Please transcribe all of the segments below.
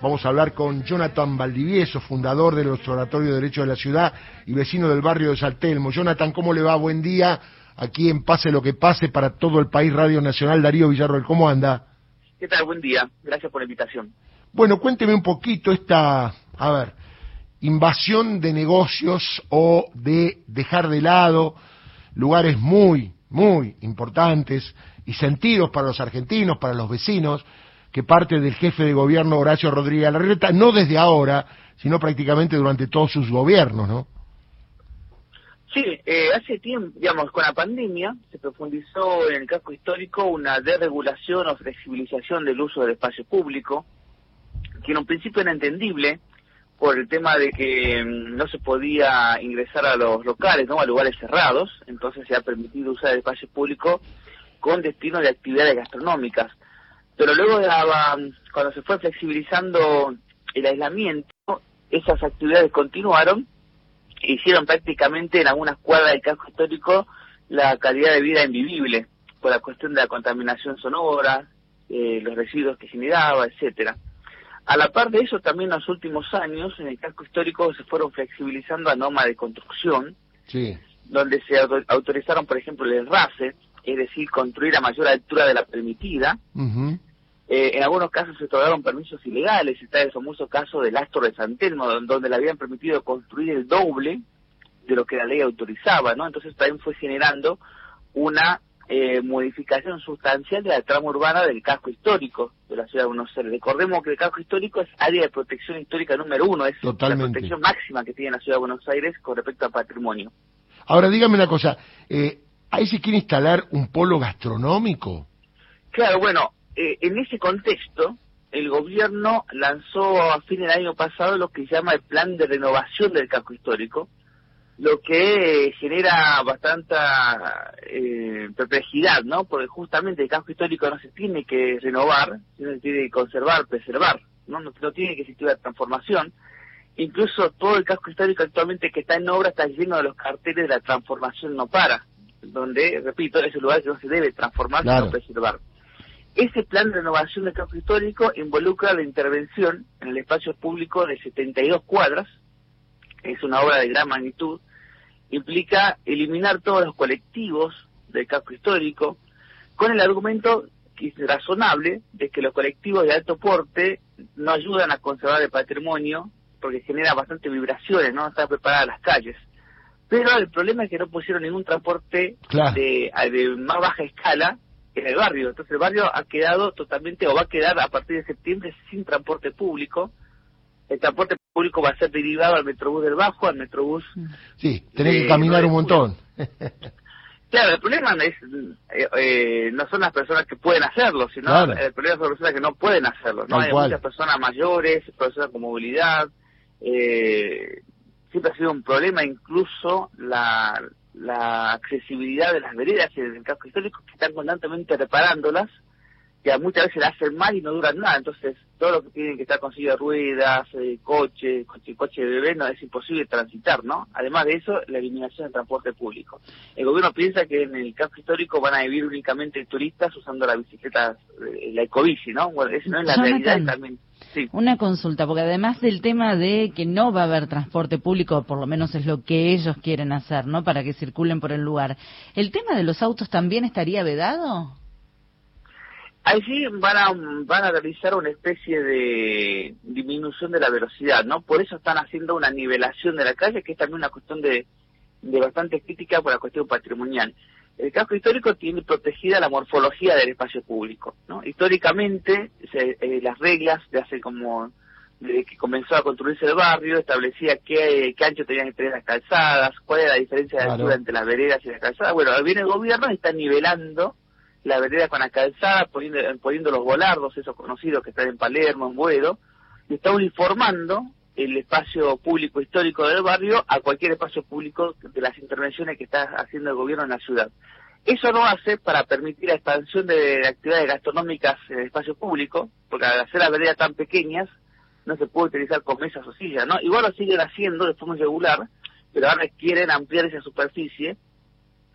Vamos a hablar con Jonathan Valdivieso, fundador del Observatorio de Derecho de la Ciudad y vecino del barrio de Saltelmo. Jonathan, ¿cómo le va? Buen día. Aquí en Pase lo que pase para todo el país, Radio Nacional, Darío Villarroel. ¿Cómo anda? ¿Qué tal? Buen día. Gracias por la invitación. Bueno, cuénteme un poquito esta, a ver, invasión de negocios o de dejar de lado lugares muy, muy importantes y sentidos para los argentinos, para los vecinos, que parte del jefe de gobierno Horacio Rodríguez Larreta, no desde ahora, sino prácticamente durante todos sus gobiernos, ¿no? Sí, eh, hace tiempo, digamos, con la pandemia se profundizó en el casco histórico una desregulación o flexibilización del uso del espacio público, que en un principio era entendible por el tema de que mm, no se podía ingresar a los locales, ¿no? a lugares cerrados, entonces se ha permitido usar el espacio público con destino de actividades gastronómicas. Pero luego, cuando se fue flexibilizando el aislamiento, esas actividades continuaron e hicieron prácticamente en algunas cuadras del casco histórico la calidad de vida invivible por la cuestión de la contaminación sonora, eh, los residuos que generaba, etcétera. A la par de eso, también en los últimos años, en el casco histórico se fueron flexibilizando a normas de construcción, donde se autorizaron, por ejemplo, el RACE, es decir, construir a mayor altura de la permitida, eh, en algunos casos se otorgaron permisos ilegales, está el famoso caso del Astro de San donde le habían permitido construir el doble de lo que la ley autorizaba, ¿no? Entonces también fue generando una eh, modificación sustancial de la trama urbana del casco histórico de la ciudad de Buenos Aires. Recordemos que el casco histórico es área de protección histórica número uno, es la protección máxima que tiene la ciudad de Buenos Aires con respecto al patrimonio. Ahora, dígame una cosa, eh, ¿ahí se quiere instalar un polo gastronómico? Claro, bueno, eh, en ese contexto, el gobierno lanzó a fin del año pasado lo que se llama el plan de renovación del casco histórico, lo que genera bastante eh, perplejidad, ¿no? Porque justamente el casco histórico no se tiene que renovar, sino se tiene que conservar, preservar, ¿no? No, no tiene que existir la transformación. Incluso todo el casco histórico actualmente que está en obra está lleno de los carteles de la transformación no para, donde, repito, es un lugar que no se debe transformar, sino preservar. Ese plan de renovación del casco histórico involucra la intervención en el espacio público de 72 cuadras, es una obra de gran magnitud, implica eliminar todos los colectivos del casco histórico, con el argumento que es razonable de que los colectivos de alto porte no ayudan a conservar el patrimonio porque genera bastante vibraciones, no están preparadas las calles. Pero el problema es que no pusieron ningún transporte de, de más baja escala en el barrio. Entonces el barrio ha quedado totalmente o va a quedar a partir de septiembre sin transporte público. El transporte público va a ser derivado al Metrobús del Bajo, al Metrobús... Sí, tenés que caminar un montón. Claro, el problema es, eh, eh, no son las personas que pueden hacerlo, sino el problema son las personas que no pueden hacerlo. ¿no? Hay muchas personas mayores, personas con movilidad. Eh, siempre ha sido un problema incluso la, la accesibilidad de las veredas y del casco histórico que están constantemente reparándolas, que muchas veces la hacen mal y no duran nada. Entonces, todo lo que tienen que estar con silla de ruedas, eh, coche, coche, coche de bebé, no es imposible transitar, ¿no? Además de eso, la eliminación del transporte público. El gobierno piensa que en el casco histórico van a vivir únicamente turistas usando la bicicleta, eh, la ecobici, ¿no? Bueno, eso no es la realidad también. Una consulta, porque además del tema de que no va a haber transporte público, por lo menos es lo que ellos quieren hacer, ¿no? Para que circulen por el lugar. ¿El tema de los autos también estaría vedado? Ahí sí van a, van a realizar una especie de disminución de la velocidad, ¿no? Por eso están haciendo una nivelación de la calle, que es también una cuestión de, de bastante crítica por la cuestión patrimonial el casco histórico tiene protegida la morfología del espacio público. ¿no? Históricamente, eh, las reglas de hace como desde que comenzó a construirse el barrio, establecía qué, qué ancho tenían que tener las calzadas, cuál era la diferencia de altura entre las veredas y las calzadas. Bueno, viene el gobierno y está nivelando la vereda con las calzadas, poniendo, poniendo los volardos, esos conocidos que están en Palermo, en Buedo, y está uniformando el espacio público histórico del barrio a cualquier espacio público de las intervenciones que está haciendo el gobierno en la ciudad. Eso no hace para permitir la expansión de actividades gastronómicas en el espacio público, porque al hacer las veredas tan pequeñas no se puede utilizar con mesas o sillas, ¿no? Igual lo siguen haciendo de forma regular, pero ahora quieren ampliar esa superficie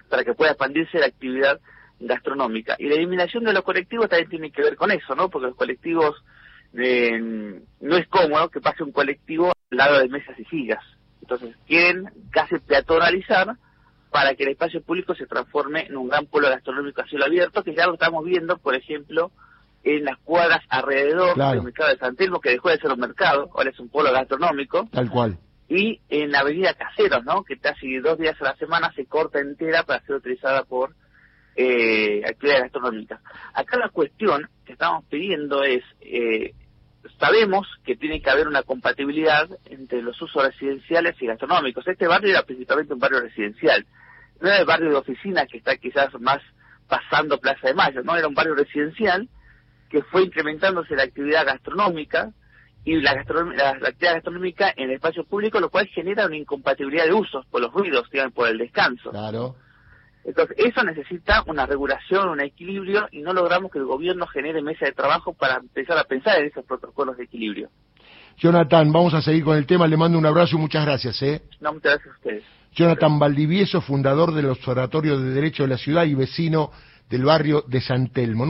para que pueda expandirse la actividad gastronómica. Y la eliminación de los colectivos también tiene que ver con eso, ¿no? Porque los colectivos no es cómodo que pase un colectivo al lado de mesas y sillas. Entonces quieren casi peatonalizar para que el espacio público se transforme en un gran polo gastronómico a cielo abierto, que ya lo estamos viendo, por ejemplo, en las cuadras alrededor del mercado de San Telmo, que dejó de ser un mercado, ahora es un polo gastronómico. Tal cual. Y en la avenida Caseros, ¿no? Que casi dos días a la semana se corta entera para ser utilizada por eh, actividades gastronómicas. Acá la cuestión que estamos pidiendo es, eh, sabemos que tiene que haber una compatibilidad entre los usos residenciales y gastronómicos. Este barrio era principalmente un barrio residencial, no era el barrio de oficinas que está quizás más pasando Plaza de Mayo, no era un barrio residencial que fue incrementándose la actividad gastronómica y la, actividad gastronómica en el espacio público, lo cual genera una incompatibilidad de usos por los ruidos, digamos, por el descanso. Claro. Entonces, eso necesita una regulación, un equilibrio, y no logramos que el gobierno genere mesa de trabajo para empezar a pensar en esos protocolos de equilibrio. Jonathan, vamos a seguir con el tema. Le mando un abrazo y muchas gracias. ¿eh? No, muchas gracias a ustedes. Jonathan Valdivieso, fundador del Observatorio de Derecho de la Ciudad y vecino del barrio de San Telmo.